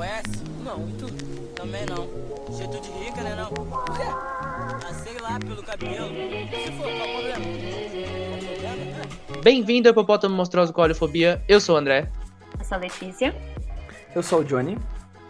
conhece? Não, e tu? Também não. Jeito de rica, né não? Por quê? Ah, sei lá, pelo cabelo. Se for, qual o problema? Bem-vindo ao Hipopótamo Monstruoso com Oleofobia. Eu sou o André. Eu sou a Letícia. Eu sou o Johnny.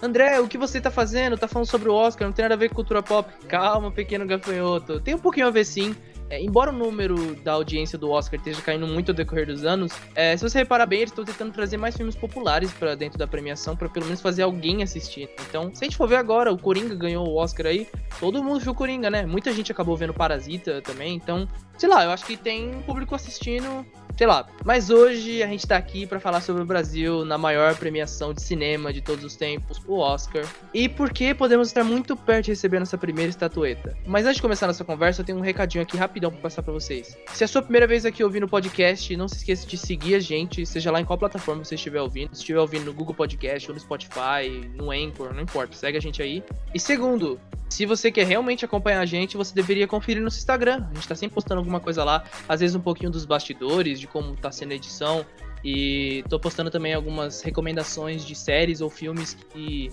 André, o que você tá fazendo? Tá falando sobre o Oscar, não tem nada a ver com cultura pop. Calma, pequeno gafanhoto. Tem um pouquinho a ver sim. É, embora o número da audiência do Oscar esteja caindo muito ao decorrer dos anos, é, se você reparar bem, eles estão tentando trazer mais filmes populares para dentro da premiação, para pelo menos fazer alguém assistir. Então, se a gente for ver agora, o Coringa ganhou o Oscar aí, todo mundo viu o Coringa, né? Muita gente acabou vendo Parasita também, então, sei lá, eu acho que tem público assistindo sei lá. Mas hoje a gente tá aqui para falar sobre o Brasil na maior premiação de cinema de todos os tempos, o Oscar. E por que podemos estar muito perto de receber nossa primeira estatueta. Mas antes de começar nossa conversa, eu tenho um recadinho aqui rapidão para passar para vocês. Se é a sua primeira vez aqui ouvindo o podcast, não se esqueça de seguir a gente, seja lá em qual plataforma você estiver ouvindo. Se estiver ouvindo no Google Podcast ou no Spotify, no Anchor, não importa, segue a gente aí. E segundo, se você quer realmente acompanhar a gente, você deveria conferir no Instagram. A gente tá sempre postando alguma coisa lá, às vezes um pouquinho dos bastidores, de como tá sendo a edição. E tô postando também algumas recomendações de séries ou filmes que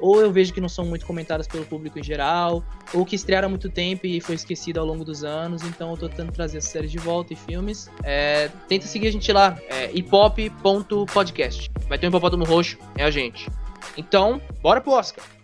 ou eu vejo que não são muito comentadas pelo público em geral, ou que estrearam há muito tempo e foi esquecido ao longo dos anos, então eu tô tentando trazer essas séries de volta e filmes. É, tenta seguir a gente lá, é hipop.podcast. Vai ter um hipopótamo roxo, é a gente. Então, bora pro Oscar!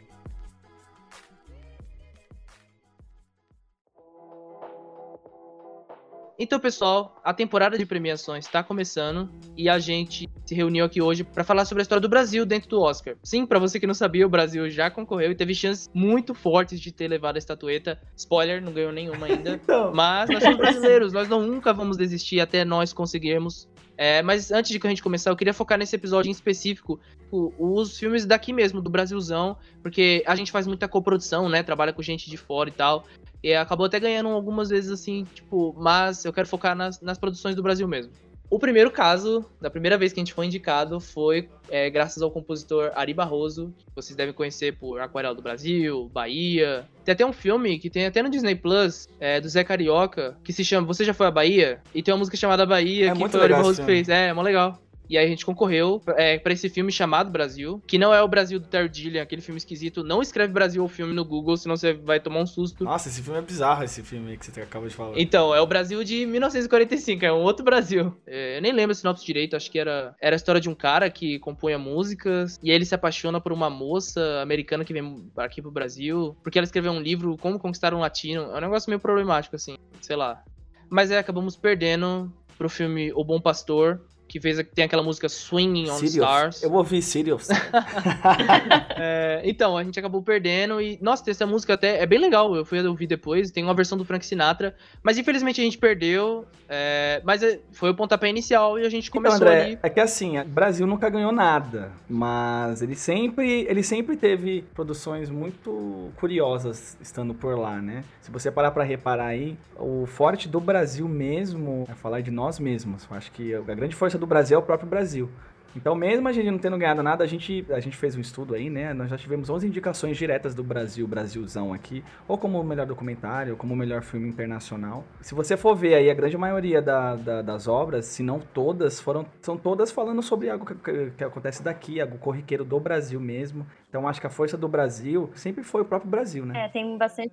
Então, pessoal, a temporada de premiações está começando e a gente se reuniu aqui hoje para falar sobre a história do Brasil dentro do Oscar. Sim, para você que não sabia, o Brasil já concorreu e teve chances muito fortes de ter levado a estatueta. Spoiler, não ganhou nenhuma ainda. então... Mas nós somos brasileiros, nós não, nunca vamos desistir até nós conseguirmos. É, mas antes de que a gente começar, eu queria focar nesse episódio em específico os filmes daqui mesmo, do Brasilzão, porque a gente faz muita coprodução, né? Trabalha com gente de fora e tal. E acabou até ganhando algumas vezes assim, tipo, mas eu quero focar nas, nas produções do Brasil mesmo. O primeiro caso, da primeira vez que a gente foi indicado, foi é, graças ao compositor Ari Barroso, que vocês devem conhecer por Aquarela do Brasil, Bahia. Tem até um filme que tem até no Disney Plus, é, do Zé Carioca, que se chama Você Já Foi à Bahia? E tem uma música chamada Bahia, é que foi o Ari Barroso fez. É, é mó legal. E aí a gente concorreu é, para esse filme chamado Brasil, que não é o Brasil do Terry Gilliam, aquele filme esquisito. Não escreve Brasil o filme no Google, senão você vai tomar um susto. Nossa, esse filme é bizarro, esse filme aí que você acabou de falar. Então, é o Brasil de 1945, é um outro Brasil. É, eu nem lembro o sinopse direito, acho que era, era a história de um cara que compunha músicas, e aí ele se apaixona por uma moça americana que vem aqui pro Brasil, porque ela escreveu um livro, Como Conquistar um Latino. É um negócio meio problemático, assim, sei lá. Mas é, acabamos perdendo pro filme O Bom Pastor, que fez tem aquela música Swinging on Sirius. Stars. Eu ouvi Sirius. é, então, a gente acabou perdendo e, nossa, essa música até é bem legal, eu fui ouvir depois, tem uma versão do Frank Sinatra, mas infelizmente a gente perdeu, é, mas é, foi o pontapé inicial e a gente então, começou então, André, ali. É que assim, o Brasil nunca ganhou nada, mas ele sempre, ele sempre teve produções muito curiosas estando por lá, né? Se você parar para reparar aí, o forte do Brasil mesmo é falar de nós mesmos. Eu acho que a grande força do Brasil é o próprio Brasil. Então, mesmo a gente não tendo ganhado nada, a gente, a gente fez um estudo aí, né? Nós já tivemos 11 indicações diretas do Brasil, Brasilzão aqui, ou como o melhor documentário, ou como o melhor filme internacional. Se você for ver aí, a grande maioria da, da, das obras, se não todas, foram, são todas falando sobre algo que, que, acontece daqui, algo corriqueiro do Brasil mesmo. Então, acho que a força do Brasil sempre foi o próprio Brasil, né? É, tem bastante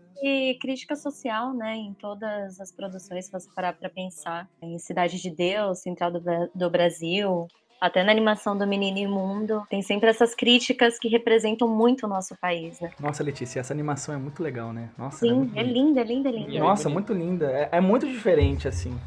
crítica social, né, em todas as produções, se você parar para pensar. Em Cidade de Deus, Central do, do Brasil, até na animação do Menino Imundo, tem sempre essas críticas que representam muito o nosso país, né? Nossa, Letícia, essa animação é muito legal, né? Nossa, Sim, é, é linda, é linda, é linda. Nossa, muito linda. É, é muito diferente, assim.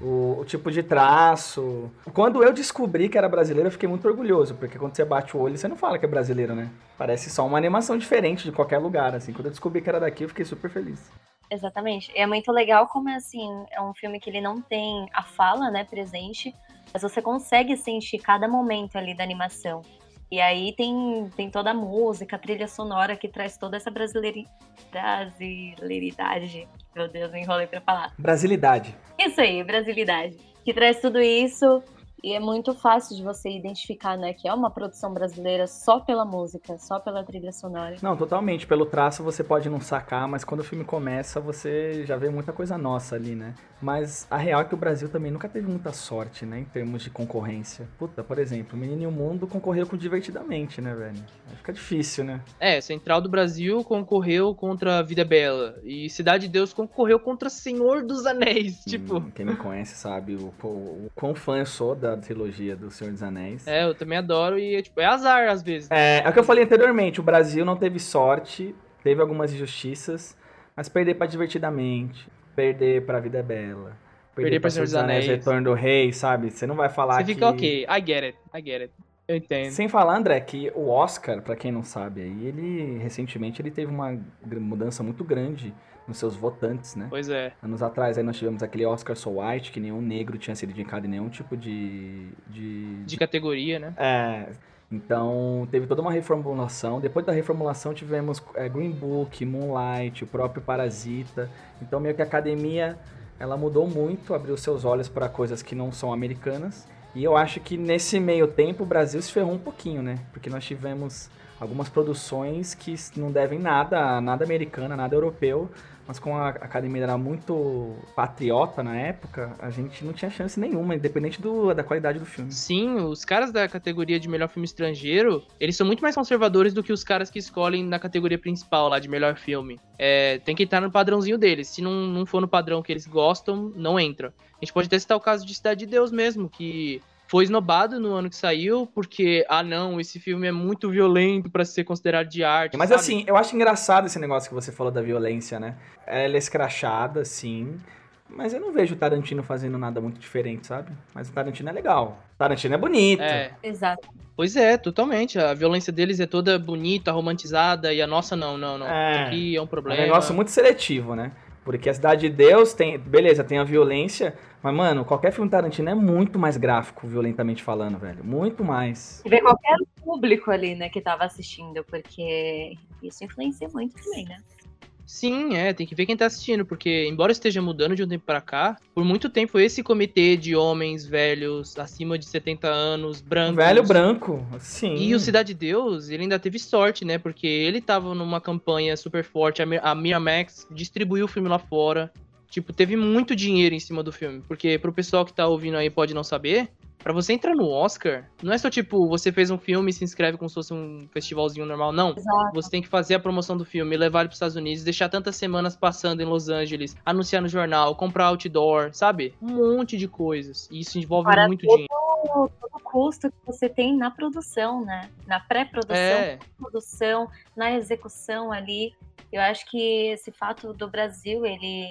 O, o, tipo de traço. Quando eu descobri que era brasileiro, eu fiquei muito orgulhoso, porque quando você bate o olho, você não fala que é brasileiro, né? Parece só uma animação diferente de qualquer lugar, assim. Quando eu descobri que era daqui, eu fiquei super feliz. Exatamente. É muito legal como, é assim, é um filme que ele não tem a fala, né, presente, mas você consegue sentir cada momento ali da animação. E aí tem, tem toda a música, a trilha sonora que traz toda essa brasileiri... brasileiridade. Meu Deus, me enrolei pra falar. Brasilidade. Isso aí, brasilidade. Que traz tudo isso E é muito fácil de você identificar, né, que é uma produção brasileira só pela música, só pela trilha sonora. Não, totalmente. Pelo traço você pode não sacar, mas quando o filme começa, você já vê muita coisa nossa ali, né? Mas a real é que o Brasil também nunca teve muita sorte, né, em termos de concorrência. Puta, por exemplo, Menino e o Mundo concorreu com Divertidamente, né, velho? Aí fica difícil, né? É, Central do Brasil concorreu contra Vida Bela. E Cidade de Deus concorreu contra Senhor dos Anéis. Tipo. Hum, quem me conhece sabe o, o, o quão fã eu sou da trilogia do Senhor dos Anéis. É, eu também adoro e tipo, é azar às vezes. É, é o que eu falei anteriormente, o Brasil não teve sorte, teve algumas injustiças, mas perder pra Divertidamente, perder pra Vida Bela, perder, Perder pra Senhor dos Anéis, Anéis. Retorno do Rei, sabe? Você não vai falar Você que... fica ok, I get it, I get it. Eu entendo. Sem falar, André, que o Oscar, pra quem não sabe aí, ele recentemente ele teve uma mudança muito grande nos seus votantes, né? Pois é. Anos atrás aí nós tivemos aquele Oscar So White, que nenhum negro tinha sido indicado em nenhum tipo de. de, De categoria, né? É. Então, teve toda uma reformulação. Depois da reformulação, tivemos é, Green Book, Moonlight, o próprio Parasita. Então, meio que a academia ela mudou muito, abriu seus olhos para coisas que não são americanas. E eu acho que nesse meio tempo o Brasil se ferrou um pouquinho, né? Porque nós tivemos algumas produções que não devem nada, nada americana, nada europeu. Mas como a academia era muito patriota na época, a gente não tinha chance nenhuma, independente do, da qualidade do filme. Sim, os caras da categoria de melhor filme estrangeiro, eles são muito mais conservadores do que os caras que escolhem na categoria principal lá de melhor filme. É, tem que estar no padrãozinho deles. Se não, não for no padrão que eles gostam, não entra. A gente pode até citar o caso de Cidade de Deus mesmo, que foi esnobado no ano que saiu, porque, ah não, esse filme é muito violento pra ser considerado de arte. Mas sabe? assim, eu acho engraçado esse negócio que você falou da violência, né? Ela é escrachada, sim. Mas eu não vejo o Tarantino fazendo nada muito diferente, sabe? Mas o Tarantino é legal. O Tarantino é bonito. É, Exato. pois é, totalmente. A violência deles é toda bonita, romantizada, e a nossa não, não, não. É. Isso aqui é um É um problema. negócio muito seletivo, né? Porque a Cidade de Deus tem. Beleza, tem a violência. Mas, mano, qualquer filme Tarantino é muito mais gráfico, violentamente falando, velho. Muito mais. E ver qualquer público ali, né, que tava assistindo, porque isso influencia muito também, né? Sim, é, tem que ver quem tá assistindo, porque embora esteja mudando de um tempo pra cá, por muito tempo esse comitê de homens velhos acima de 70 anos, brancos. Velho branco, sim. E o Cidade de Deus, ele ainda teve sorte, né? Porque ele tava numa campanha super forte, a Mi- a Miramax distribuiu o filme lá fora. Tipo, teve muito dinheiro em cima do filme. Porque pro pessoal que tá ouvindo aí pode não saber, pra você entrar no Oscar, não é só tipo, você fez um filme e se inscreve como se fosse um festivalzinho normal, não. Exato. Você tem que fazer a promoção do filme, levar ele pros Estados Unidos, deixar tantas semanas passando em Los Angeles, anunciar no jornal, comprar outdoor, sabe? Um monte de coisas. E isso envolve Para muito todo- dinheiro. Todo o custo que você tem na produção, né? Na pré-produção, É, produção, na execução ali. Eu acho que esse fato do Brasil, ele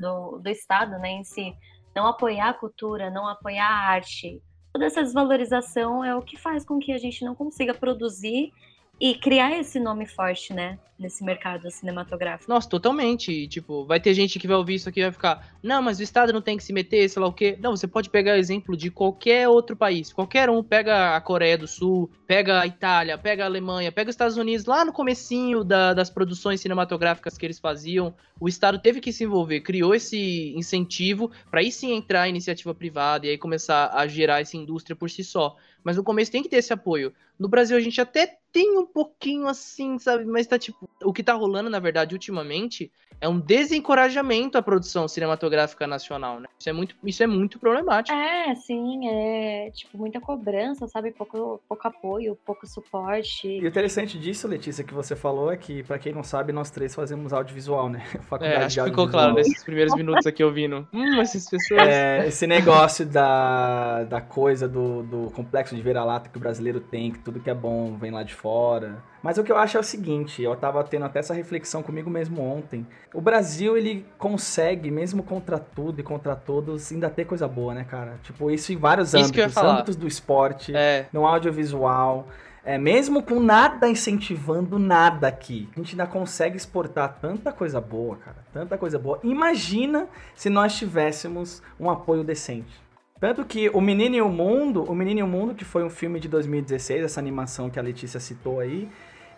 do, do Estado, né, em si, não apoiar a cultura, não apoiar a arte, toda essa desvalorização é o que faz com que a gente não consiga produzir e criar esse nome forte, né, nesse mercado cinematográfico. Nossa, totalmente. Tipo, vai ter gente que vai ouvir isso aqui e vai ficar, não, mas o Estado não tem que se meter, sei lá o quê. Não, você pode pegar exemplo de qualquer outro país. Qualquer um. Pega a Coreia do Sul, pega a Itália, pega a Alemanha, pega os Estados Unidos, lá no comecinho da- das produções cinematográficas que eles faziam. O Estado teve que se envolver, criou esse incentivo para aí sim entrar a iniciativa privada e aí começar a gerar essa indústria por si só. Mas no começo tem que ter esse apoio. No Brasil a gente até tem um pouquinho assim, sabe? Mas tá tipo. O que tá rolando, na verdade, ultimamente, é um desencorajamento à produção cinematográfica nacional, né? Isso é muito, isso é muito problemático. É, sim, é tipo muita cobrança, sabe? Pouco, pouco apoio, pouco suporte. E o interessante disso, Letícia, que você falou é que, pra quem não sabe, nós três fazemos audiovisual, né? Faculdade É, acho que ficou claro nesses primeiros minutos aqui ouvindo. Hum, essas pessoas. É, esse negócio da, da coisa do, do complexo de vira-lata que o brasileiro tem, que tudo que é bom vem lá de fora. Mas o que eu acho é o seguinte, eu tava tendo até essa reflexão comigo mesmo ontem. O Brasil, ele consegue, mesmo contra tudo e contra todos, ainda ter coisa boa, né, cara? Tipo, isso em vários Isso que eu ia âmbitos. falar. Âmbitos do esporte, É, no audiovisual. É, mesmo com nada incentivando nada aqui, a gente ainda consegue exportar tanta coisa boa, cara. Tanta coisa boa. Imagina se nós tivéssemos um apoio decente. Tanto que O Menino e o Mundo, O Menino e o Mundo, que foi um filme de 2016, essa animação que a Letícia citou aí,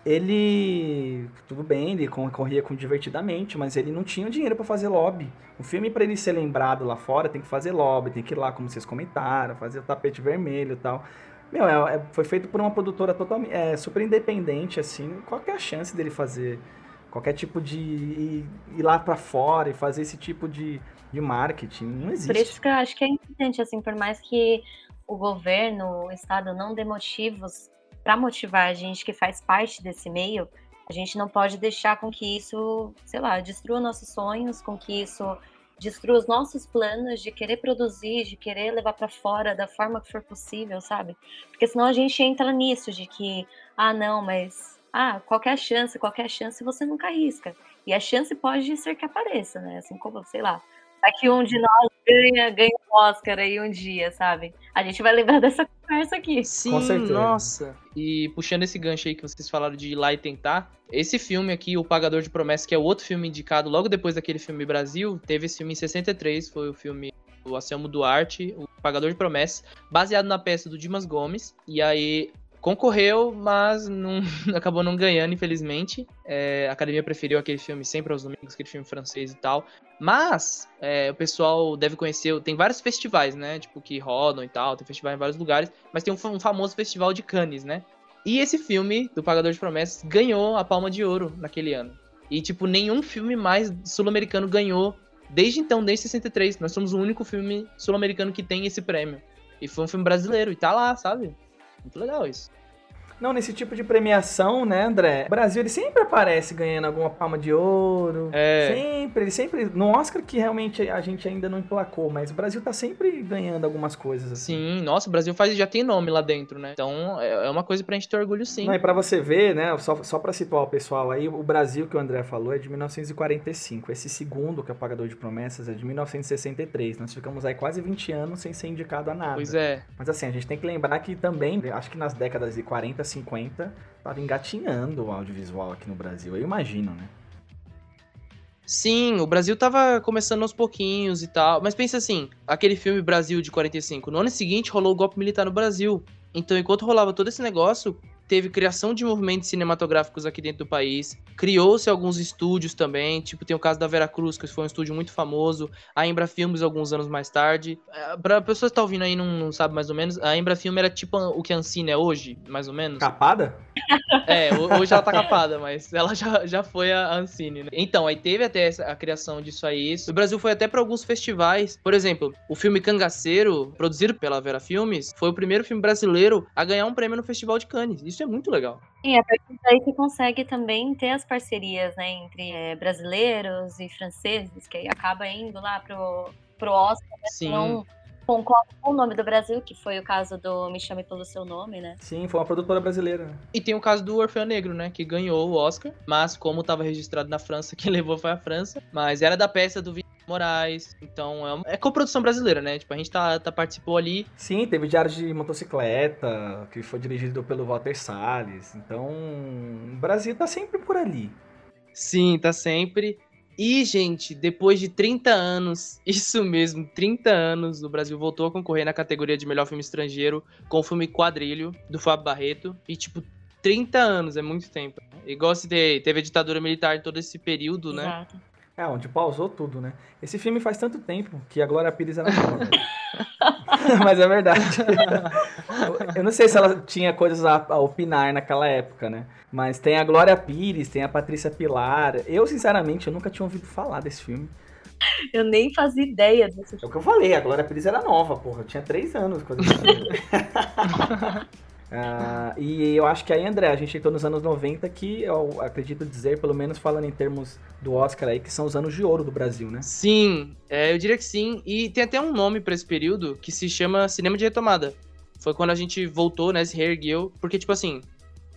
ele tudo bem, ele corria com divertidamente, mas ele não tinha dinheiro para fazer lobby. O filme para ele ser lembrado lá fora tem que fazer lobby, tem que ir lá, como vocês comentaram, fazer o tapete vermelho e tal. Meu, é, é, foi feito por uma produtora totalmente é, super independente, assim. Qual é a chance dele fazer qualquer tipo de ir, ir lá para fora e fazer esse tipo de, de marketing? Não existe. Por isso que eu acho que é importante, assim, por mais que o governo, o Estado não dê motivos para motivar a gente que faz parte desse meio, a gente não pode deixar com que isso, sei lá, destrua nossos sonhos, com que isso destrua os nossos planos de querer produzir, de querer levar para fora da forma que for possível, sabe? Porque senão a gente entra nisso de que, ah, não, mas ah, qualquer chance, qualquer chance você nunca arrisca. E a chance pode ser que apareça, né? Assim como, sei lá, daqui um de nós ganha, ganha um Oscar aí um dia, sabe? A gente vai lembrar dessa conversa aqui. Sim, nossa. E puxando esse gancho aí que vocês falaram de ir lá e tentar, esse filme aqui, O Pagador de Promessas, que é o outro filme indicado logo depois daquele filme Brasil, teve esse filme em 63, foi o filme o Anselmo Duarte, O Pagador de Promessas, baseado na peça do Dimas Gomes. E aí concorreu, mas não, acabou não ganhando, infelizmente. É, a academia preferiu aquele filme sempre aos domingos, aquele filme francês e tal. Mas é, o pessoal deve conhecer, tem vários festivais, né? Tipo, que rodam e tal, tem festival em vários lugares, mas tem um, um famoso festival de Cannes, né? E esse filme, do Pagador de Promessas, ganhou a Palma de Ouro naquele ano. E, tipo, nenhum filme mais sul-americano ganhou desde então, desde 63. Nós somos o único filme sul-americano que tem esse prêmio. E foi um filme brasileiro, e tá lá, sabe? Muito legal isso. Não, nesse tipo de premiação, né, André? O Brasil ele sempre aparece ganhando alguma palma de ouro. É. Sempre, ele sempre. No Oscar que realmente a gente ainda não emplacou, mas o Brasil tá sempre ganhando algumas coisas. Assim. Sim, nossa, o Brasil faz, já tem nome lá dentro, né? Então é, é uma coisa pra gente ter orgulho sim. Não, e pra você ver, né, só, só pra situar o pessoal aí, o Brasil que o André falou é de 1945. Esse segundo, que é o Pagador de Promessas, é de 1963. Nós ficamos aí quase 20 anos sem ser indicado a nada. Pois é. Mas assim, a gente tem que lembrar que também, acho que nas décadas de 40, 50, tava engatinhando o audiovisual aqui no Brasil. Eu imagino, né? Sim, o Brasil tava começando aos pouquinhos e tal. Mas pensa assim, aquele filme Brasil de 45, no ano seguinte rolou o golpe militar no Brasil. Então, enquanto rolava todo esse negócio, teve criação de movimentos cinematográficos aqui dentro do país, criou-se alguns estúdios também, tipo tem o caso da Vera Cruz, que foi um estúdio muito famoso, a Embra Filmes alguns anos mais tarde. É, Para pessoas que estão tá ouvindo aí não, não sabe mais ou menos, a Embra Filme era tipo o que a Ancine é hoje, mais ou menos. Capada? É, hoje ela tá capada, mas ela já, já foi a Ancine, né? Então, aí teve até essa, a criação disso aí. O Brasil foi até para alguns festivais. Por exemplo, o filme Cangaceiro, produzido pela Vera Filmes, foi o primeiro filme brasileiro a ganhar um prêmio no Festival de Cannes. Isso é muito legal. E a partir daí você consegue também ter as parcerias, né, entre é, brasileiros e franceses, que aí acaba indo lá pro, pro Oscar, né? Sim. Não concordo com o nome do Brasil, que foi o caso do Me Chame Pelo Seu Nome, né? Sim, foi uma produtora brasileira. E tem o caso do Orfeu Negro, né? Que ganhou o Oscar, mas como estava registrado na França, quem levou foi a França. Mas era da peça do Moraes. Então é, uma, é coprodução brasileira, né? Tipo, a gente tá, tá, participou ali. Sim, teve Diário de Motocicleta, que foi dirigido pelo Walter Salles. Então, o Brasil tá sempre por ali. Sim, tá sempre. E, gente, depois de 30 anos, isso mesmo, 30 anos, o Brasil voltou a concorrer na categoria de melhor filme estrangeiro com o filme Quadrilho, do Fábio Barreto. E, tipo, 30 anos é muito tempo. Igual se teve a ditadura militar em todo esse período, né? Exato. né? É, onde pausou tudo, né? Esse filme faz tanto tempo que a Glória Pires era nova. Mas é verdade. Eu não sei se ela tinha coisas a, a, opinar naquela época, né? Mas tem a Glória Pires, tem a Patrícia Pilar. Eu, sinceramente, eu nunca tinha ouvido falar desse filme. Eu nem fazia ideia desse filme. É o que eu falei, a Glória Pires era nova, porra. Eu tinha três anos quando eu Uh, e eu acho que aí, André, a gente entrou nos anos 90 que eu acredito dizer, pelo menos falando em termos do Oscar aí, que são os anos de ouro do Brasil, né? Sim, é, eu diria que sim. E tem até um nome para esse período que se chama Cinema de Retomada. Foi quando a gente voltou, né, se reergueu, porque, tipo assim,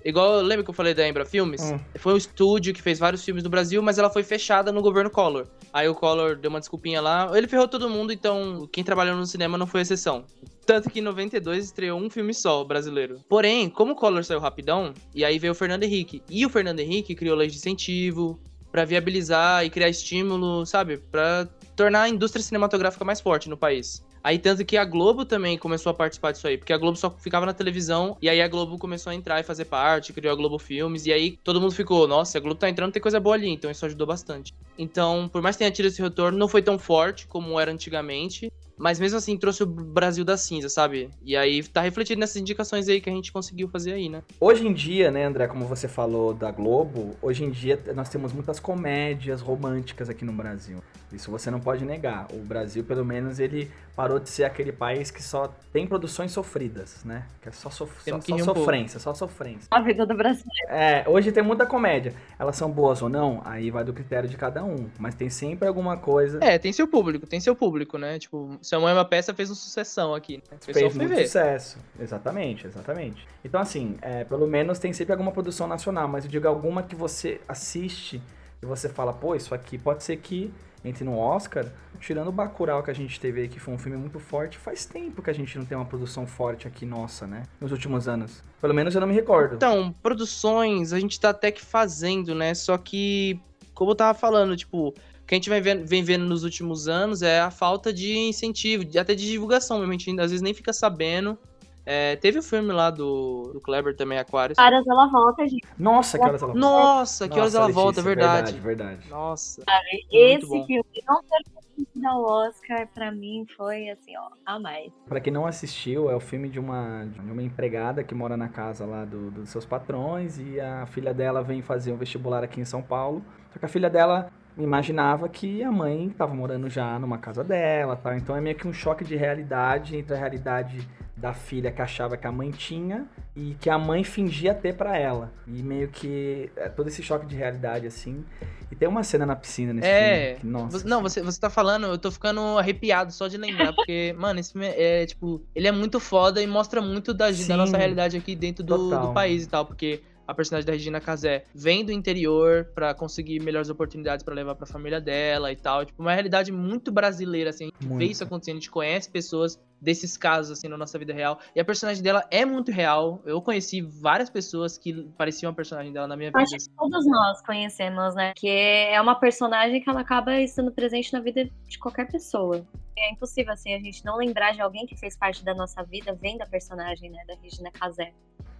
igual, lembra que eu falei da Embra Filmes? Hum. Foi um estúdio que fez vários filmes no Brasil, mas ela foi fechada no governo Collor. Aí o Collor deu uma desculpinha lá, ele ferrou todo mundo, então quem trabalhou no cinema não foi exceção. Tanto que em 92 estreou um filme só, brasileiro. Porém, como o Collor saiu rapidão, e aí veio o Fernando Henrique. E o Fernando Henrique criou leis de incentivo para viabilizar e criar estímulo, sabe? para tornar a indústria cinematográfica mais forte no país. Aí tanto que a Globo também começou a participar disso aí, porque a Globo só ficava na televisão, e aí a Globo começou a entrar e fazer parte, criou a Globo Filmes, e aí todo mundo ficou, nossa, a Globo tá entrando, tem coisa boa ali, então isso ajudou bastante. Então, por mais que tenha tido esse retorno, não foi tão forte como era antigamente, mas mesmo assim trouxe o Brasil da cinza, sabe? E aí tá refletido nessas indicações aí que a gente conseguiu fazer aí, né? Hoje em dia, né, André, como você falou da Globo, hoje em dia nós temos muitas comédias românticas aqui no Brasil. Isso você não pode negar. O Brasil, pelo menos, ele parou de ser aquele país que só tem produções sofridas, né? Que é só, sof só, só um sofrência, pouco. só sofrência. A vida do brasileiro. É, hoje tem muita comédia. Elas são boas ou não? Aí vai do critério de cada um. Mas tem sempre alguma coisa. É, tem seu público, tem seu público, né? Tipo, Sua Mãe é uma Peça fez uma sucessão aqui. Né? Fez muito ver. sucesso. Exatamente, exatamente. Então, assim, é, pelo menos tem sempre alguma produção nacional, mas eu digo alguma que você assiste e você fala, pô, isso aqui pode ser que entre no Oscar, tirando o Bacurau que a gente teve aí, que foi um filme muito forte, faz tempo que a gente não tem uma produção forte aqui nossa, né? Nos últimos anos. Pelo menos eu não me recordo. Então, produções a gente tá até que fazendo, né? Só que, como eu tava falando, tipo, o que a gente vem vendo, vem vendo nos últimos anos é a falta de incentivo, até de divulgação mesmo. A gente às vezes nem fica sabendo é, teve o filme lá do, do Kleber também, Aquarius. Que horas ela volta, gente. Nossa, que horas ela volta. Nossa, que horas ela Letícia, volta, verdade. Verdade, verdade. Nossa. esse filme não ter ao Oscar, pra mim, foi assim, ó, a mais. Pra quem não assistiu, é o filme de uma, de uma empregada que mora na casa lá do, dos seus patrões e a filha dela vem fazer um vestibular aqui em São Paulo. Só que a filha dela imaginava que a mãe estava morando já numa casa dela, tá? Então é meio que um choque de realidade entre a realidade da filha que achava que a mãe tinha e que a mãe fingia ter para ela. E meio que é todo esse choque de realidade assim. E tem uma cena na piscina nesse é... filme. Que, nossa, não, você, você tá falando, eu tô ficando arrepiado só de lembrar, porque, mano, esse filme é, tipo, ele é muito foda e mostra muito da, da nossa realidade aqui dentro do, do país e tal, porque a personagem da Regina Casé vem do interior para conseguir melhores oportunidades para levar para a família dela e tal. Tipo, uma realidade muito brasileira, assim. A gente vê isso acontecendo, a gente conhece pessoas desses casos, assim, na nossa vida real. E a personagem dela é muito real. Eu conheci várias pessoas que pareciam a personagem dela na minha vida. Acho que todos nós conhecemos, né? Que é uma personagem que ela acaba estando presente na vida de qualquer pessoa. É impossível, assim, a gente não lembrar de alguém que fez parte da nossa vida vendo a personagem, né, da Regina Casé.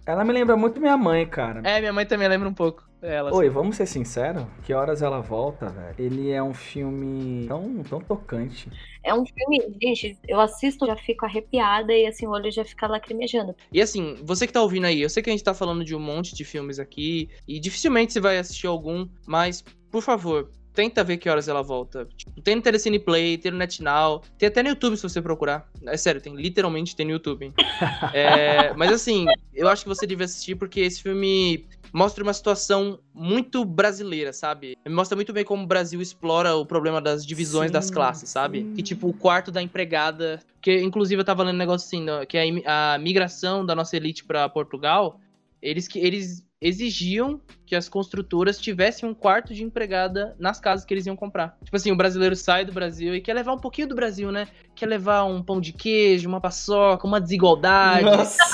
Ela me lembra muito minha mãe, cara. É, minha mãe também lembra um pouco. Ela, Oi, assim. vamos ser sinceros? Que horas ela volta, velho? Ele é um filme tão, tão tocante. É um filme, gente, eu assisto, já fico arrepiada e assim, o olho já fica lacrimejando. E assim, você que tá ouvindo aí, eu sei que a gente tá falando de um monte de filmes aqui, e dificilmente você vai assistir algum, mas, por favor, tenta ver que horas ela volta. Tipo, tem no Telecine Play, tem no NetNow, tem até no YouTube se você procurar. É sério, tem literalmente tem no YouTube. é, mas assim, eu acho que você deve assistir porque esse filme mostra uma situação muito brasileira, sabe? Mostra muito bem como o Brasil explora o problema das divisões sim, das classes, sabe? Sim. Que tipo, o quarto da empregada. Que inclusive eu tava lendo um negócio assim, que a, a migração da nossa elite para Portugal, eles, eles exigiam que as construtoras tivessem um quarto de empregada nas casas que eles iam comprar. Tipo assim, o brasileiro sai do Brasil e quer levar um pouquinho do Brasil, né? Quer levar um pão de queijo, uma paçoca, uma desigualdade. Nossa.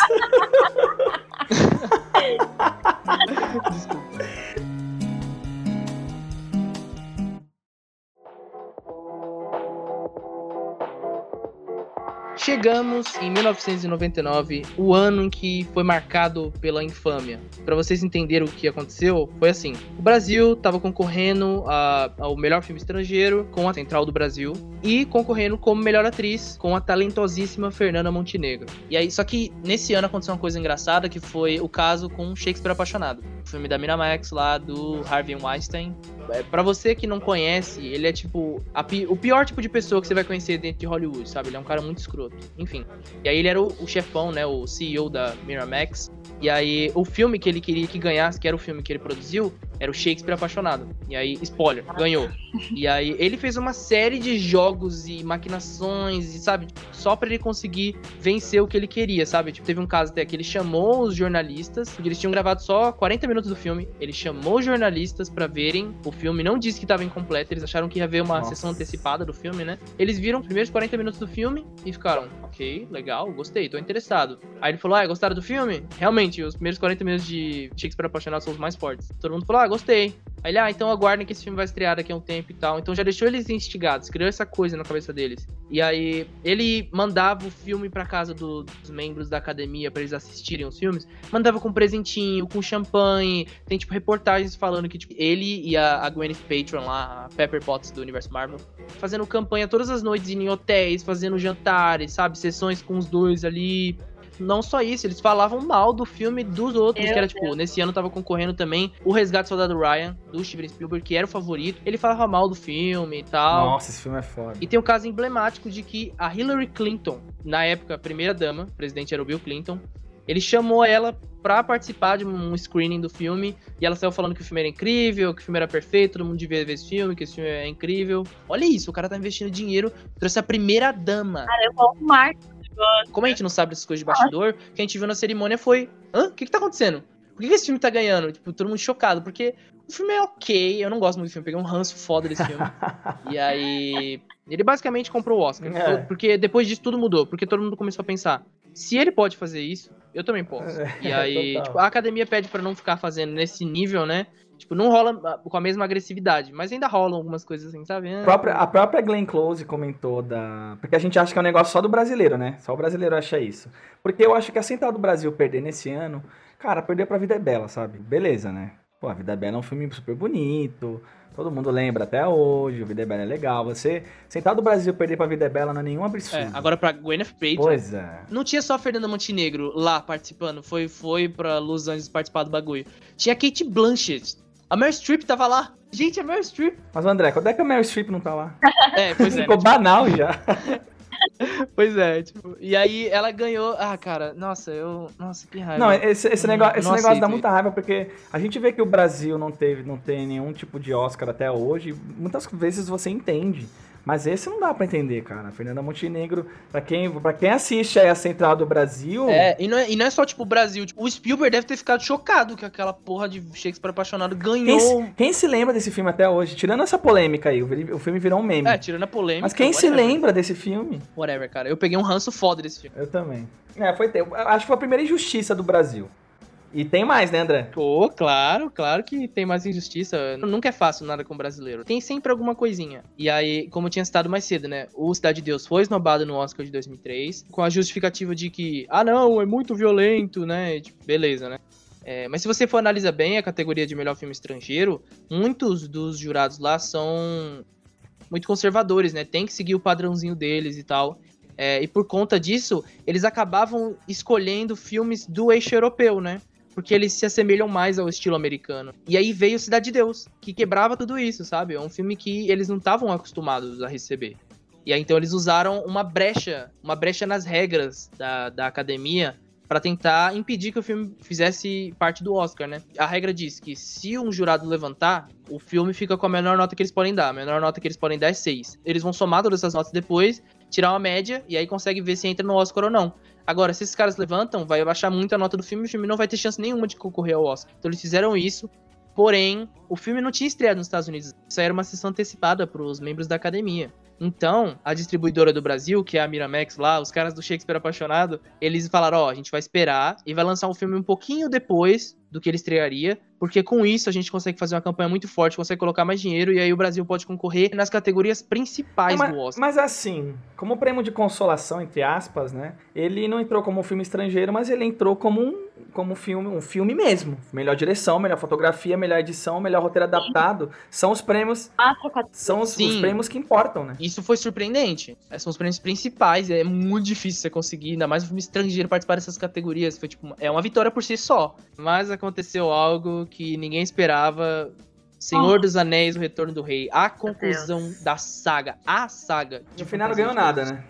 Desculpa. Chegamos em 1999, o ano em que foi marcado pela infâmia. Para vocês entenderem o que aconteceu, foi assim: o Brasil estava concorrendo a, ao melhor filme estrangeiro com a Central do Brasil e concorrendo como melhor atriz com a talentosíssima Fernanda Montenegro. E aí, só que nesse ano aconteceu uma coisa engraçada que foi o caso com Shakespeare Apaixonado, o filme da Miramax lá do Harvey Weinstein. É, para você que não conhece, ele é tipo a, o pior tipo de pessoa que você vai conhecer dentro de Hollywood, sabe? Ele é um cara muito escroto. Enfim. E aí ele era o, o chefão, né? O CEO da Miramax. E aí, o filme que ele queria que ganhasse, que era o filme que ele produziu, era o Shakespeare Apaixonado. E aí, spoiler, ganhou. E aí, ele fez uma série de jogos e maquinações, e sabe, só para ele conseguir vencer o que ele queria, sabe? Tipo, teve um caso até que ele chamou os jornalistas, porque eles tinham gravado só 40 minutos do filme. Ele chamou os jornalistas para verem o filme, não disse que tava incompleto, eles acharam que ia haver uma Nossa. sessão antecipada do filme, né? Eles viram os primeiros 40 minutos do filme e ficaram, ok, legal, gostei, tô interessado. Aí ele falou, ah, gostaram do filme? Realmente, os primeiros 40 minutos de Shakespeare Apaixonado são os mais fortes. Todo mundo falou, ah, gostei. Aí ele, ah, então aguardem que esse filme vai estrear daqui a um tempo e tal. Então já deixou eles instigados, criou essa coisa na cabeça deles. E aí ele mandava o filme pra casa do, dos membros da academia para eles assistirem os filmes. Mandava com presentinho, com champanhe. Tem, tipo, reportagens falando que tipo, ele e a, a Gwyneth lá, a Pepper Potts do universo Marvel, fazendo campanha todas as noites em hotéis, fazendo jantares, sabe? Sessões com os dois ali não só isso, eles falavam mal do filme dos outros, Meu que era tipo, nesse ano tava concorrendo também o Resgate do Soldado Ryan, do Steven Spielberg, que era o favorito. Ele falava mal do filme e tal. Nossa, esse filme é foda. E tem um caso emblemático de que a Hillary Clinton, na época, a primeira dama, o presidente era o Bill Clinton, ele chamou ela pra participar de um screening do filme e ela saiu falando que o filme era incrível, que o filme era perfeito, todo mundo devia ver esse filme, que esse filme é incrível. Olha isso, o cara tá investindo dinheiro, trouxe a primeira dama. Cara, eu vou. Como a gente não sabe dessas coisas de bastidor, o que a gente viu na cerimônia foi: hã? O que, que tá acontecendo? Por que, que esse filme tá ganhando? Tipo, todo mundo chocado, porque o filme é ok, eu não gosto muito do filme, peguei um ranço foda desse filme. e aí. Ele basicamente comprou o Oscar. É. Porque depois disso tudo mudou, porque todo mundo começou a pensar: se ele pode fazer isso, eu também posso. E aí, tipo, a academia pede pra não ficar fazendo nesse nível, né? Tipo, não rola ah, com a mesma agressividade, mas ainda rolam algumas coisas assim, sabe? A própria, a própria Glenn Close comentou da. Porque a gente acha que é um negócio só do brasileiro, né? Só o brasileiro acha isso. Porque eu acho que a Central do Brasil perder nesse ano, cara, perder pra Vida é Bela, sabe? Beleza, né? Pô, a Vida é Bela é um filme super bonito. Todo mundo lembra até hoje, o Vida é Bela é legal. Você, Central do Brasil perder pra Vida é Bela não é nenhum absurdo. É, agora pra Gwyneth Paltrow, Pois é. Não tinha só a Fernanda Montenegro lá participando, foi, foi pra Los Angeles participar do bagulho. Tinha a Kate Blanchett. A Meryl Streep tava lá. Gente, a Meryl Streep. Mas, André, quando é que a Meryl Streep não tá lá? É, pois é. Ficou né? banal já. Pois é, tipo. E aí ela ganhou. Ah, cara, nossa, eu. Nossa, que raiva. Não, esse, esse negócio, esse negócio dá muita raiva, porque a gente vê que o Brasil não teve, não tem nenhum tipo de Oscar até hoje. Muitas vezes você entende. Mas esse não dá pra entender, cara. Fernanda Montenegro, pra quem, pra quem assiste aí a Central do Brasil. É, e não é, e não é só, tipo, o Brasil. Tipo, o Spielberg deve ter ficado chocado que aquela porra de Shakespeare apaixonado Quem, ganhou. se- quem se lembra desse filme até hoje? Tirando essa polêmica aí, o filme virou um meme. É, tirando a polêmica. Mas quem se whatever. lembra desse filme? Whatever, cara. Eu peguei um ranço foda desse filme. Eu também. É, foi ter. Acho que foi a primeira injustiça do Brasil. E tem mais, né, André? Pô, claro, claro que tem mais injustiça. Nunca é fácil nada com brasileiro. Tem sempre alguma coisinha. E aí, como eu tinha citado mais cedo, né? O Cidade de Deus foi esnobado no Oscar de 2003, com a justificativa de que, ah, não, é muito violento, né? Tipo, beleza, né? É, mas se você for analisar bem a categoria de melhor filme estrangeiro, muitos dos jurados lá são muito conservadores, né? Tem que seguir o padrãozinho deles e tal. É, e por conta disso, eles acabavam escolhendo filmes do eixo europeu, né? Porque eles se assemelham mais ao estilo americano. E aí veio Cidade de Deus, que quebrava tudo isso, sabe? É um filme que eles não estavam acostumados a receber. E aí então eles usaram uma brecha, uma brecha nas regras da, da academia para tentar impedir que o filme fizesse parte do Oscar, né? A regra diz que se um jurado levantar, o filme fica com a menor nota que eles podem dar. A menor nota que eles podem dar é 6. Eles vão somar todas essas notas depois, tirar uma média e aí consegue ver se entra no Oscar ou não. Agora, se esses caras levantam, vai abaixar muito a nota do filme e o filme não vai ter chance nenhuma de concorrer ao Oscar. Então eles fizeram isso, porém, o filme não tinha estreado nos Estados Unidos. Isso aí era uma sessão antecipada para os membros da academia. Então, a distribuidora do Brasil, que é a Miramax lá, os caras do Shakespeare Apaixonado, eles falaram, ó, a gente vai esperar e vai lançar um filme um pouquinho depois do que ele estrearia, porque com isso a gente consegue fazer uma campanha muito forte, consegue colocar mais dinheiro e aí o Brasil pode concorrer nas categorias principais É, mas, do Oscar. mas assim, como prêmio de consolação, entre aspas, né? Ele não entrou como um filme estrangeiro, mas ele entrou como um, como um filme, um filme mesmo. Melhor direção, melhor fotografia, melhor edição, melhor roteiro adaptado. São os prêmios. São os, os Sim. prêmios que importam, né? Isso foi surpreendente. Esses são os prêmios principais. É muito difícil você conseguir, ainda mais um filme estrangeiro participar dessas categorias. Foi tipo, é uma vitória por si só. Mas aconteceu algo que ninguém esperava. Senhor dos Anéis, o Retorno do Rei. A conclusão da saga. A saga. de No final não ganhou de nada, né?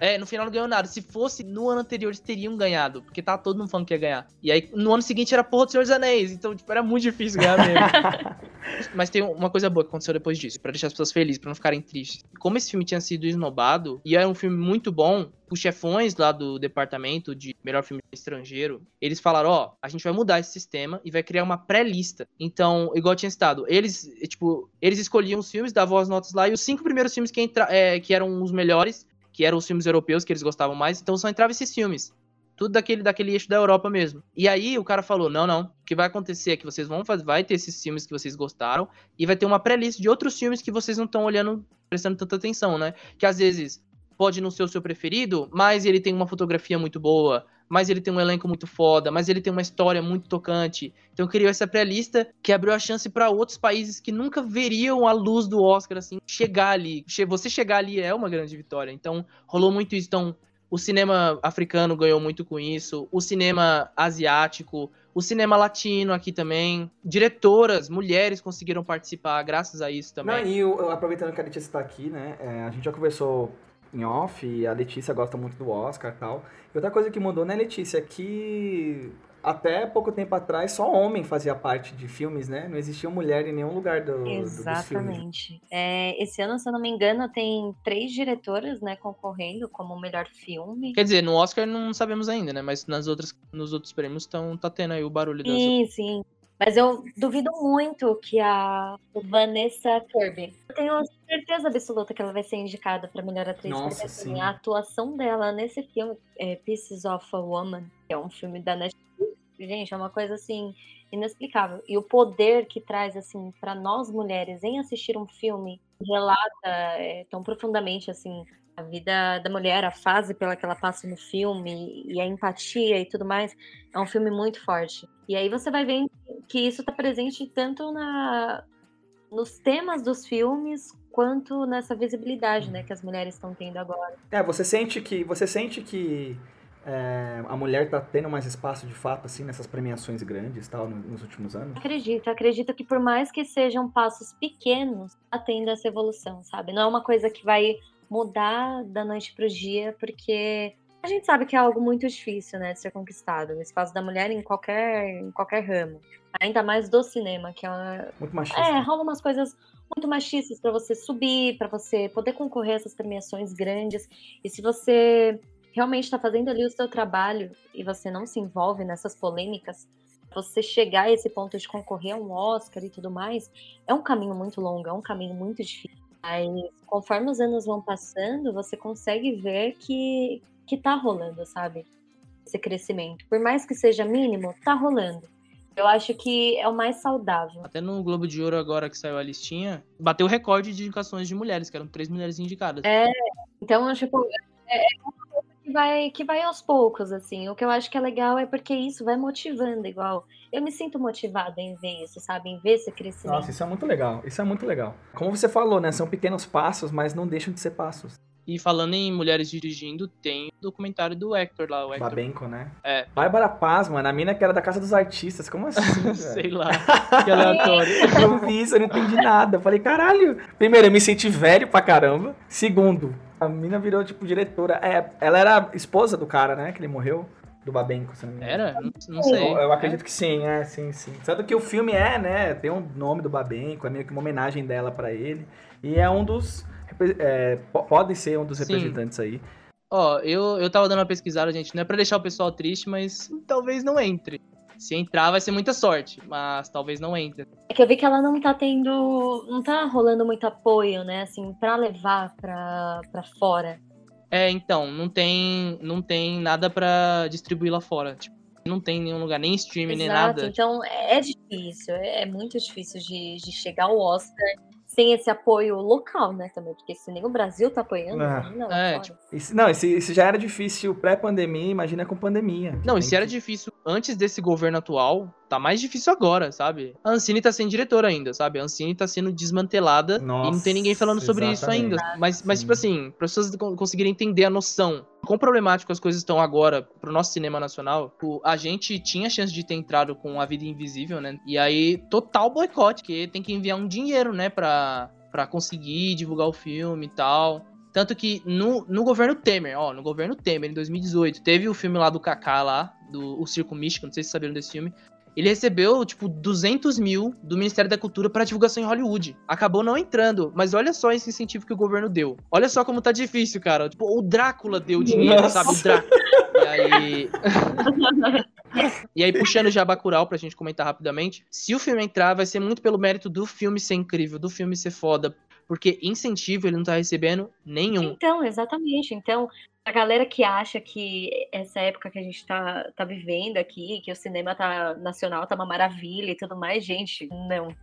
É, no final não ganhou nada. Se fosse no ano anterior, eles teriam ganhado. Porque tava todo mundo falando que ia ganhar. E aí, no ano seguinte, era porra do Senhor dos Anéis. Então, tipo, era muito difícil ganhar mesmo. Mas tem uma coisa boa que aconteceu depois disso, pra deixar as pessoas felizes, pra não ficarem tristes. Como esse filme tinha sido esnobado, e era um filme muito bom, os chefões lá do departamento de melhor filme estrangeiro, eles falaram, ó, a gente vai mudar esse sistema e vai criar uma pré-lista. Então, igual eu tinha citado, eles, tipo, eles escolhiam os filmes, davam as notas lá, e os cinco primeiros filmes que, entra, é, que eram os melhores, que eram os filmes europeus que eles gostavam mais, então só entravam esses filmes. Tudo daquele, daquele eixo da Europa mesmo. E aí o cara falou: não, não. O que vai acontecer é que vocês vão fazer. Vai ter esses filmes que vocês gostaram. E vai ter uma pré-lista de outros filmes que vocês não estão olhando, prestando tanta atenção, né? Que às vezes pode não ser o seu preferido, mas ele tem uma fotografia muito boa, mas ele tem um elenco muito foda, mas ele tem uma história muito tocante. Então criou essa pré-lista que abriu a chance para outros países que nunca veriam a luz do Oscar assim chegar ali. Você chegar ali é uma grande vitória. Então rolou muito isso. Então o cinema africano ganhou muito com isso, o cinema asiático, o cinema latino aqui também. Diretoras, mulheres conseguiram participar graças a isso também. Não, e eu, aproveitando que a Letícia está aqui, né? É, a gente já conversou em off e a Letícia gosta muito do Oscar e tal. E outra coisa que mudou, né, Letícia, é que até pouco tempo atrás só homem fazia parte de filmes, né? Não existia mulher em nenhum lugar do, Exatamente. Do, é, esse ano, se eu não me engano, tem três diretoras, né, concorrendo como melhor filme. Quer dizer, no Oscar não sabemos ainda, né? Mas nas outras, nos outros prêmios estão tá tendo aí o barulho das Sim, sim. Mas eu duvido muito que a Vanessa Kirby. Eu tenho certeza absoluta que ela vai ser indicada para melhor atriz. Nossa, porque assim, a atuação dela nesse filme, é Pieces of a Woman, que é um filme da Netflix, gente, é uma coisa assim inexplicável. E o poder que traz assim para nós mulheres em assistir um filme relata é, tão profundamente assim a vida da mulher, a fase pela que ela passa no filme e a empatia e tudo mais, é um filme muito forte. E aí você vai ver que isso está presente tanto na nos temas dos filmes quanto nessa visibilidade, né, que as mulheres estão tendo agora. É, você sente que você sente que é, a mulher está tendo mais espaço de fato assim nessas premiações grandes tal nos últimos anos? Acredito, acredito que por mais que sejam passos pequenos, está tendo essa evolução, sabe? Não é uma coisa que vai mudar da noite para o dia, porque a gente sabe que é algo muito difícil, né, de ser conquistado, o espaço da mulher em qualquer, em qualquer ramo. Ainda mais do cinema, que é uma... Muito machista. É, rola umas coisas muito machistas para você subir, para você poder concorrer a essas premiações grandes. E se você realmente está fazendo ali o seu trabalho e você não se envolve nessas polêmicas, você chegar a esse ponto de concorrer a um Oscar e tudo mais, é um caminho muito longo, é um caminho muito difícil. Mas conforme os anos vão passando, você consegue ver que, que tá rolando, sabe? Esse crescimento. Por mais que seja mínimo, tá rolando. Eu acho que é o mais saudável. Até no Globo de Ouro, agora que saiu a listinha, bateu o recorde de indicações de mulheres, que eram três mulheres indicadas. É, então, tipo, é, é que vai, que vai aos poucos, assim. O que eu acho que é legal é porque isso vai motivando, igual. Eu me sinto motivada em ver isso, sabe? Em ver esse crescimento. Nossa, isso é muito legal. Isso é muito legal. Como você falou, né? São pequenos passos, mas não deixam de ser passos. E falando em mulheres dirigindo, tem o documentário do Hector lá, o Hector. Babenco, né? É. Bárbara Paz, mano, a mina que era da Casa dos Artistas, como assim? Sei lá, que aleatório. eu vi isso, eu não entendi nada. Eu falei, caralho. Primeiro, eu me senti velho pra caramba. Segundo, a mina virou, tipo, diretora. É, ela era esposa do cara, né? Que ele morreu. Do Babenco, se não me engano. Era? Não, não sei. Eu, eu acredito é? que sim, é, sim, sim. Tanto que o filme é, né? Tem o um nome do Babenco, é meio que uma homenagem dela pra ele. E é um dos é, podem ser um dos representantes Sim. aí. Ó, eu, eu tava dando uma pesquisada, gente, não é pra deixar o pessoal triste, mas talvez não entre. Se entrar, vai ser muita sorte, mas talvez não entre. É que eu vi que ela não tá tendo. não tá rolando muito apoio, né, assim, pra levar pra, pra fora. É, então, não tem, não tem nada pra distribuir lá fora. Tipo, não tem nenhum lugar, nem streaming, nem nada. Então é difícil, é muito difícil de, de chegar ao Oscar sem esse apoio local, né, também, porque se nem o Brasil tá apoiando, é. imagina é, tipo, isso, Não, isso, isso já era difícil pré-pandemia, imagina com pandemia. Não, isso que... era difícil antes desse governo atual, tá mais difícil agora, sabe? A Ancine tá sem diretor ainda, sabe? A Ancine tá sendo desmantelada Nossa, e não tem ninguém falando sobre exatamente. isso ainda. Mas, mas tipo assim, para as pessoas conseguirem entender a noção quão problemático as coisas estão agora pro nosso cinema nacional, a gente tinha chance de ter entrado com A Vida Invisível, né? E aí, total boicote, que tem que enviar um dinheiro, né, pra, pra conseguir divulgar o filme e tal. Tanto que no, no governo Temer, ó, no governo Temer, em 2018, teve o filme lá do Kaká lá, do O Circo Místico, não sei se vocês saberam desse filme. Ele recebeu, tipo, 200 mil do Ministério da Cultura para divulgação em Hollywood. Acabou não entrando, mas olha só esse incentivo que o governo deu. Olha só como tá difícil, cara. Tipo, o Drácula deu dinheiro, Nossa. sabe? O Drácula. E aí... e aí, puxando já Bacurau pra gente comentar rapidamente. Se o filme entrar, vai ser muito pelo mérito do filme ser incrível, do filme ser foda. Porque incentivo ele não tá recebendo nenhum. Então, exatamente. Então, A galera que acha que essa época que a gente tá, tá vivendo aqui, que o cinema tá nacional tá uma maravilha e tudo mais, gente, não.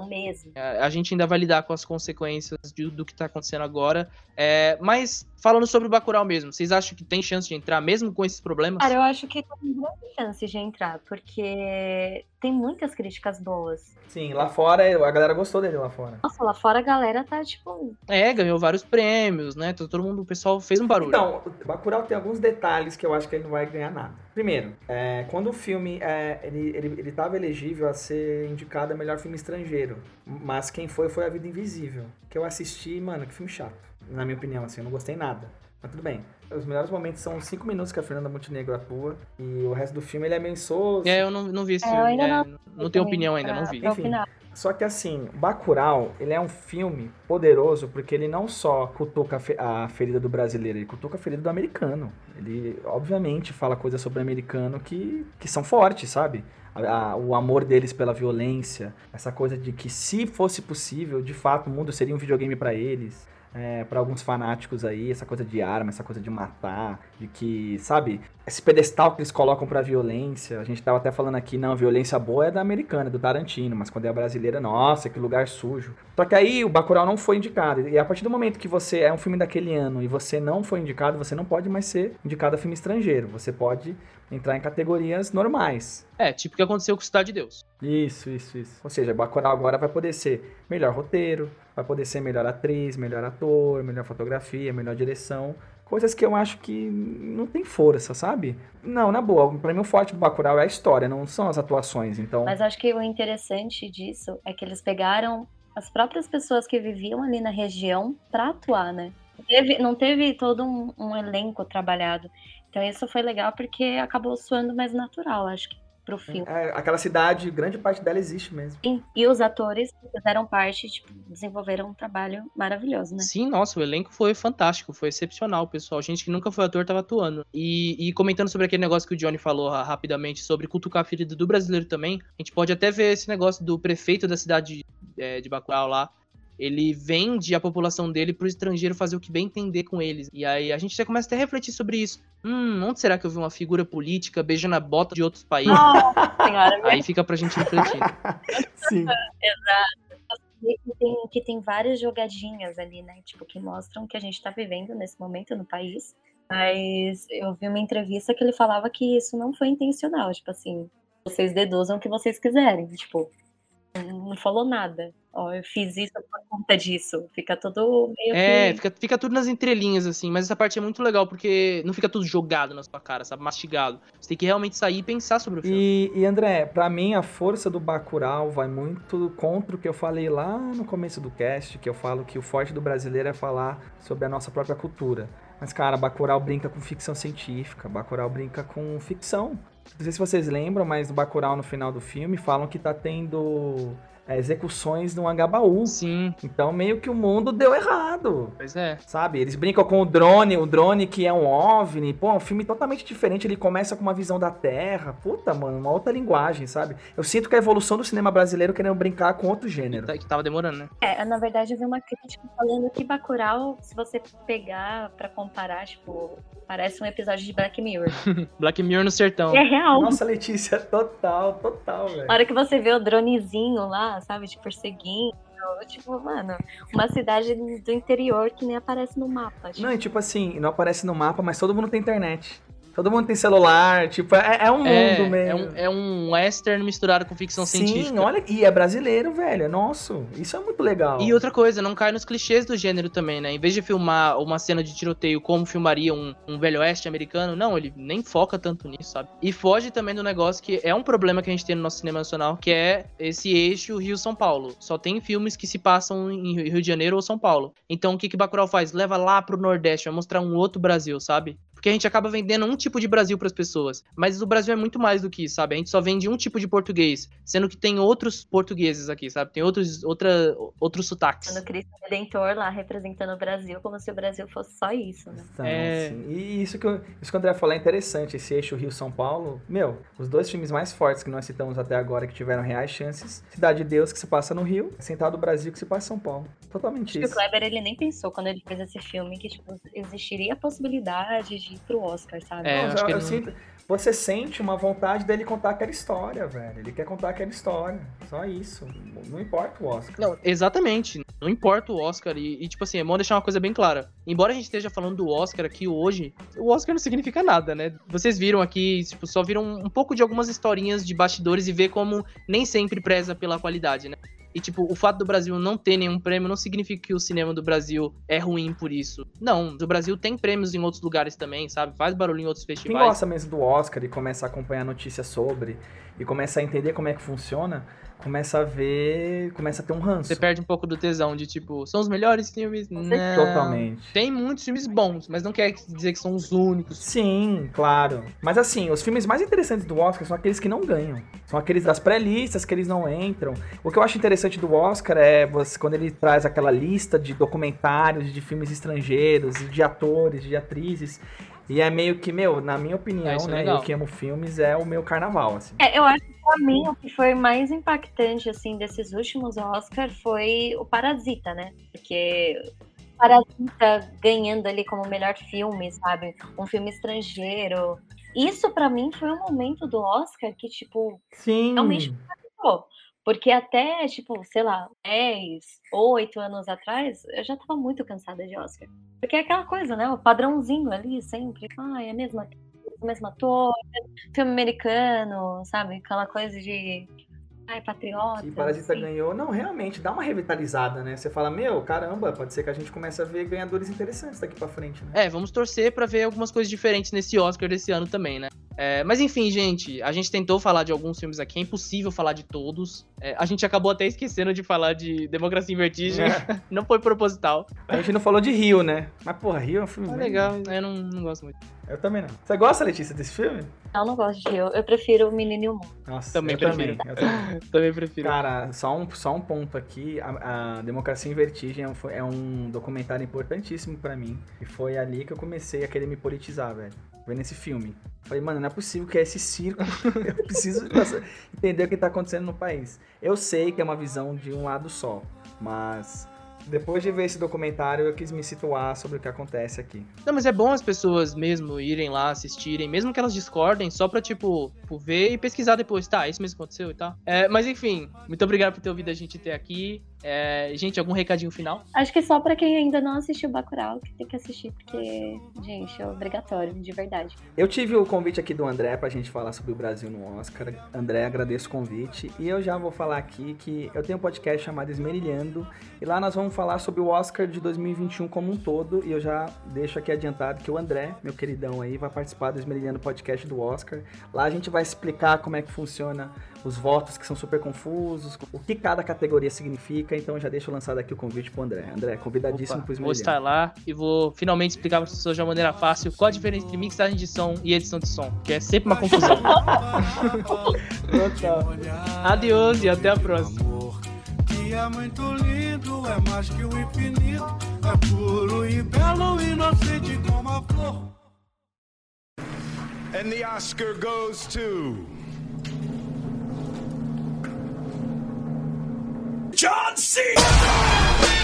Não mesmo. A, a gente ainda vai lidar com as consequências de- do que tá acontecendo agora. É, mas, falando sobre o Bacurau mesmo, vocês acham que tem chance de entrar mesmo com esses problemas? Cara, eu acho que tem grande chance de entrar, porque tem muitas críticas boas. Sim, lá fora, a galera gostou dele lá fora. Nossa, lá fora a galera tá tipo. É, ganhou vários prêmios, né? Todo mundo, o pessoal fez um barulho. Então, o Bacurau tem alguns detalhes que eu acho que ele não vai ganhar nada. Primeiro, é, quando o filme é, ele, ele, ele tava elegível a ser indicado a melhor filme estrangeiro, mas quem foi foi A Vida Invisível, que eu assisti, mano, que filme chato, na minha opinião, assim, eu não gostei nada. Mas tudo bem. Os melhores momentos são os cinco minutos que a Fernanda Montenegro atua e o resto do filme ele é meio insosso. É, eu não, não vi esse É, filme. ainda é, não não tenho opinião ainda, pra- não vi. pra Enfim. Só que assim, Bacurau, ele é um filme poderoso porque ele não só cutuca a fe- a ferida do brasileiro, ele cutuca a ferida do americano. Ele, obviamente, fala coisas sobre o americano que, que são fortes, sabe? A- o amor deles pela violência, essa coisa de que se fosse possível, de fato, o mundo seria um videogame pra eles. É, para alguns fanáticos aí, essa coisa de arma, essa coisa de matar, de que, sabe, esse pedestal que eles colocam pra violência. A gente tava até falando aqui, não, violência boa é da americana, do Tarantino, mas quando é a brasileira, nossa, que lugar sujo. Só que aí o Bacurau não foi indicado. E a partir do momento que você é um filme daquele ano e você não foi indicado, você não pode mais ser indicado a filme estrangeiro. Você pode entrar em categorias normais. É, tipo o que aconteceu com Cidade de Deus. Isso, isso, isso. Ou seja, Bacurau agora vai poder ser melhor roteiro, vai poder ser melhor atriz, melhor ator, melhor fotografia, melhor direção. Coisas que eu acho que não tem força, sabe? Não, na boa. Pra mim o forte do Bacurau é a história, não são as atuações. Então, Mas acho que o interessante disso é que eles pegaram as próprias pessoas que viviam ali na região pra atuar, né? Não teve, não teve todo um, um elenco trabalhado. Então isso foi legal porque acabou soando mais natural, acho que, pro filme. é, aquela cidade, grande parte dela existe mesmo. Sim, E os atores que fizeram parte, tipo, desenvolveram um trabalho maravilhoso, né? Sim, nossa, o elenco foi fantástico, foi excepcional, pessoal. Gente que nunca foi ator tava atuando. E, e comentando sobre aquele negócio que o Johnny falou ra- rapidamente sobre cutucar a ferida do brasileiro também, a gente pode até ver esse negócio do prefeito da cidade é, de Bacurau lá. Ele vende a população dele pro estrangeiro fazer o que bem entender com eles. E aí a gente já começa até a refletir sobre isso. Hum, onde será que eu vi uma figura política beijando a bota de outros países? Nossa senhora, Aí fica pra gente refletir. Sim. E que tem, que tem várias jogadinhas ali, né? Tipo, que mostram o que a gente tá vivendo nesse momento no país. Mas eu vi uma entrevista que ele falava que isso não foi intencional. Tipo assim, vocês deduzam o que vocês quiserem. Tipo, não falou nada. Ó, eu fiz isso por conta disso. Fica tudo meio É, que. fica, fica tudo nas entrelinhas, assim, mas essa parte é muito legal, porque não fica tudo jogado na sua cara, sabe? Mastigado. Você tem que realmente sair e pensar sobre o filme. E, e, André, pra mim a força do Bacurau vai muito contra o que eu falei lá no começo do cast, que eu falo que o forte do brasileiro é falar sobre a nossa própria cultura. Mas, cara, Bacurau brinca com ficção científica, Bacurau brinca com ficção. Não sei se vocês lembram, mas no Bacurau, no final do filme, falam que tá tendo execuções no Angabaú. Sim, Então, meio que o mundo deu errado. pois é. Sabe? Eles brincam com o drone, o drone que é um OVNI. Pô, é um filme totalmente diferente. Ele começa com uma visão da Terra. Puta, mano, uma outra linguagem, sabe? Eu sinto que a evolução do cinema brasileiro é querendo brincar com outro gênero. Que tava demorando, né? É, na verdade, eu vi uma crítica falando que Bacurau, se você pegar pra comparar, tipo, parece um episódio de Black Mirror. Black Mirror no sertão. É real. Nossa, Letícia, total, total, velho. Na hora que você vê o dronezinho lá, sabe, te perseguindo. Tipo, mano, uma cidade do interior que nem aparece no mapa. Tipo, Não, e tipo assim, não aparece no mapa, mas todo mundo tem internet. Todo mundo tem celular, tipo, é, é um mundo É, meio. é, um, é um western misturado com ficção Sim, científica. olha, e é brasileiro, velho, é nosso. Isso é muito legal. E outra coisa, não cai nos clichês do gênero também, né? Em vez de filmar uma cena de tiroteio como filmaria um, um velho oeste americano, não, ele nem foca tanto nisso, sabe? E foge também do negócio que é um problema que a gente tem no nosso cinema nacional, que é esse eixo Rio-São Paulo. Só tem filmes que se passam em Rio de Janeiro ou São Paulo. Então o que que Bacurau faz? Leva lá pro Nordeste, vai mostrar um outro Brasil, sabe? Porque a gente acaba vendendo um tipo de Brasil para as pessoas. Mas o Brasil é muito mais do que isso, sabe? A gente só vende um tipo de português, sendo que tem outros portugueses aqui, sabe? Tem outros, outra, outros sotaques. Quando Cristo Redentor lá representando o Brasil, como se o Brasil fosse só isso, né? Então, É. assim, e isso que, eu- isso que o André falou é interessante, esse eixo Rio-São Paulo. Meu, os dois filmes mais fortes que nós citamos até agora, que tiveram reais chances, Cidade de Deus, que se passa no Rio, Central do Brasil, que se passa em São Paulo. Totalmente Acho que o isso. Kleber, ele nem pensou quando ele fez esse filme que, tipo, existiria a possibilidade de ir pro Oscar, sabe? É, Não, acho eu- eu sinto- você sente uma vontade dele contar aquela história, velho. Ele quer contar aquela história. Só isso. Não importa o Oscar. Não, exatamente. Não importa o Oscar. E, e, tipo assim, é bom deixar uma coisa bem clara. Embora a gente esteja falando do Oscar aqui hoje, o Oscar não significa nada, né? Vocês viram aqui, tipo, só viram um pouco de algumas historinhas de bastidores e ver como nem sempre preza pela qualidade, né? E, tipo, o fato do Brasil não ter nenhum prêmio não significa que o cinema do Brasil é ruim por isso. Não, o Brasil tem prêmios em outros lugares também, sabe? Faz barulho em outros Quem festivais. gosta mesmo do Oscar e começa a acompanhar notícias sobre e começa a entender como é que funciona, começa a ver, começa a ter um ranço. Você perde um pouco do tesão de, tipo, são os melhores filmes? Não. Totalmente. Tem muitos filmes bons, mas não quer dizer que são os únicos. Sim, claro. Mas assim, os filmes mais interessantes do Oscar são aqueles que não ganham. São aqueles das pré-listas que eles não entram. O que eu acho interessante do Oscar é você, quando ele traz aquela lista de documentários, de filmes estrangeiros, de atores, de atrizes. E é meio que, meu, na minha opinião, É, é né? legal. Eu que amo filmes, é o meu carnaval, assim. É, eu acho pra mim o que foi mais impactante, assim, desses últimos Oscar foi o Parasita, né? Porque Parasita ganhando ali como melhor filme, sabe? Um filme estrangeiro. Isso pra mim foi um momento do Oscar que, tipo, Sim. Realmente. pô, porque até, tipo, sei lá, 10, 8 anos atrás, eu já tava muito cansada de Oscar. Porque é aquela coisa, né? O padrãozinho ali, sempre. Ai, é a mesma mesmo ator, filme americano, sabe? Aquela coisa de. Ai, patriota. E Parasita assim. ganhou. Não, realmente, dá uma revitalizada, né? Você fala, meu, caramba, pode ser que a gente comece a ver ganhadores interessantes daqui pra frente, né? É, vamos torcer pra ver algumas coisas diferentes nesse Oscar desse ano também, né? É, mas enfim, gente, a gente tentou falar de alguns filmes aqui, é impossível falar de todos. É, a gente acabou até esquecendo de falar de Democracia em Vertigem, É. não foi proposital. A gente não falou de Rio, né? Mas, porra, Rio é um filme Tá bem- legal, eu não, não gosto muito. Eu também não. Você gosta, Letícia, desse filme? Eu não gosto de eu. Eu prefiro o Menino e o Mundo. Nossa, Também eu prefiro. também. Eu também. Também prefiro. Cara, só um, só um ponto aqui. A, a Democracia em Vertigem é um, é um documentário importantíssimo pra mim. E foi ali que eu comecei a querer me politizar, velho. Vendo esse filme. Falei, mano, não é possível que é esse circo. eu preciso nossa, entender o que tá acontecendo no país. Eu sei que é uma visão de um lado só, mas depois de ver esse documentário, eu quis me situar sobre o que acontece aqui. Não, mas é bom as pessoas mesmo irem lá, assistirem, mesmo que elas discordem, só pra, tipo, tipo, ver e pesquisar depois. Tá, isso mesmo aconteceu e tal. É, mas enfim, muito obrigado por ter ouvido a gente até aqui. É, gente, algum recadinho final? Acho que só pra quem ainda não assistiu Bacurau que tem que assistir, porque, gente, é obrigatório, de verdade. Eu tive o convite aqui do André pra gente falar sobre o Brasil no Oscar. André, agradeço o convite. E eu já vou falar aqui que eu tenho um podcast chamado Esmerilhando. E lá nós vamos falar sobre o Oscar de 2021 como um todo. E eu já deixo aqui adiantado que o André, meu queridão aí, vai participar do Esmerilhando Podcast do Oscar. Lá a gente vai explicar como é que funciona os votos que são super confusos, o que cada categoria significa. Então já deixo lançado aqui o convite pro André. André, convidadíssimo Opa, pro vou estar lá e vou finalmente explicar para as pessoas de uma maneira fácil qual a diferença entre mixagem de som e edição de som, que é sempre uma confusão. Adeus e até a próxima. É muito lindo, é mais que o infinito, é puro e belo, inocente como a flor. And the Oscar goes to. John C.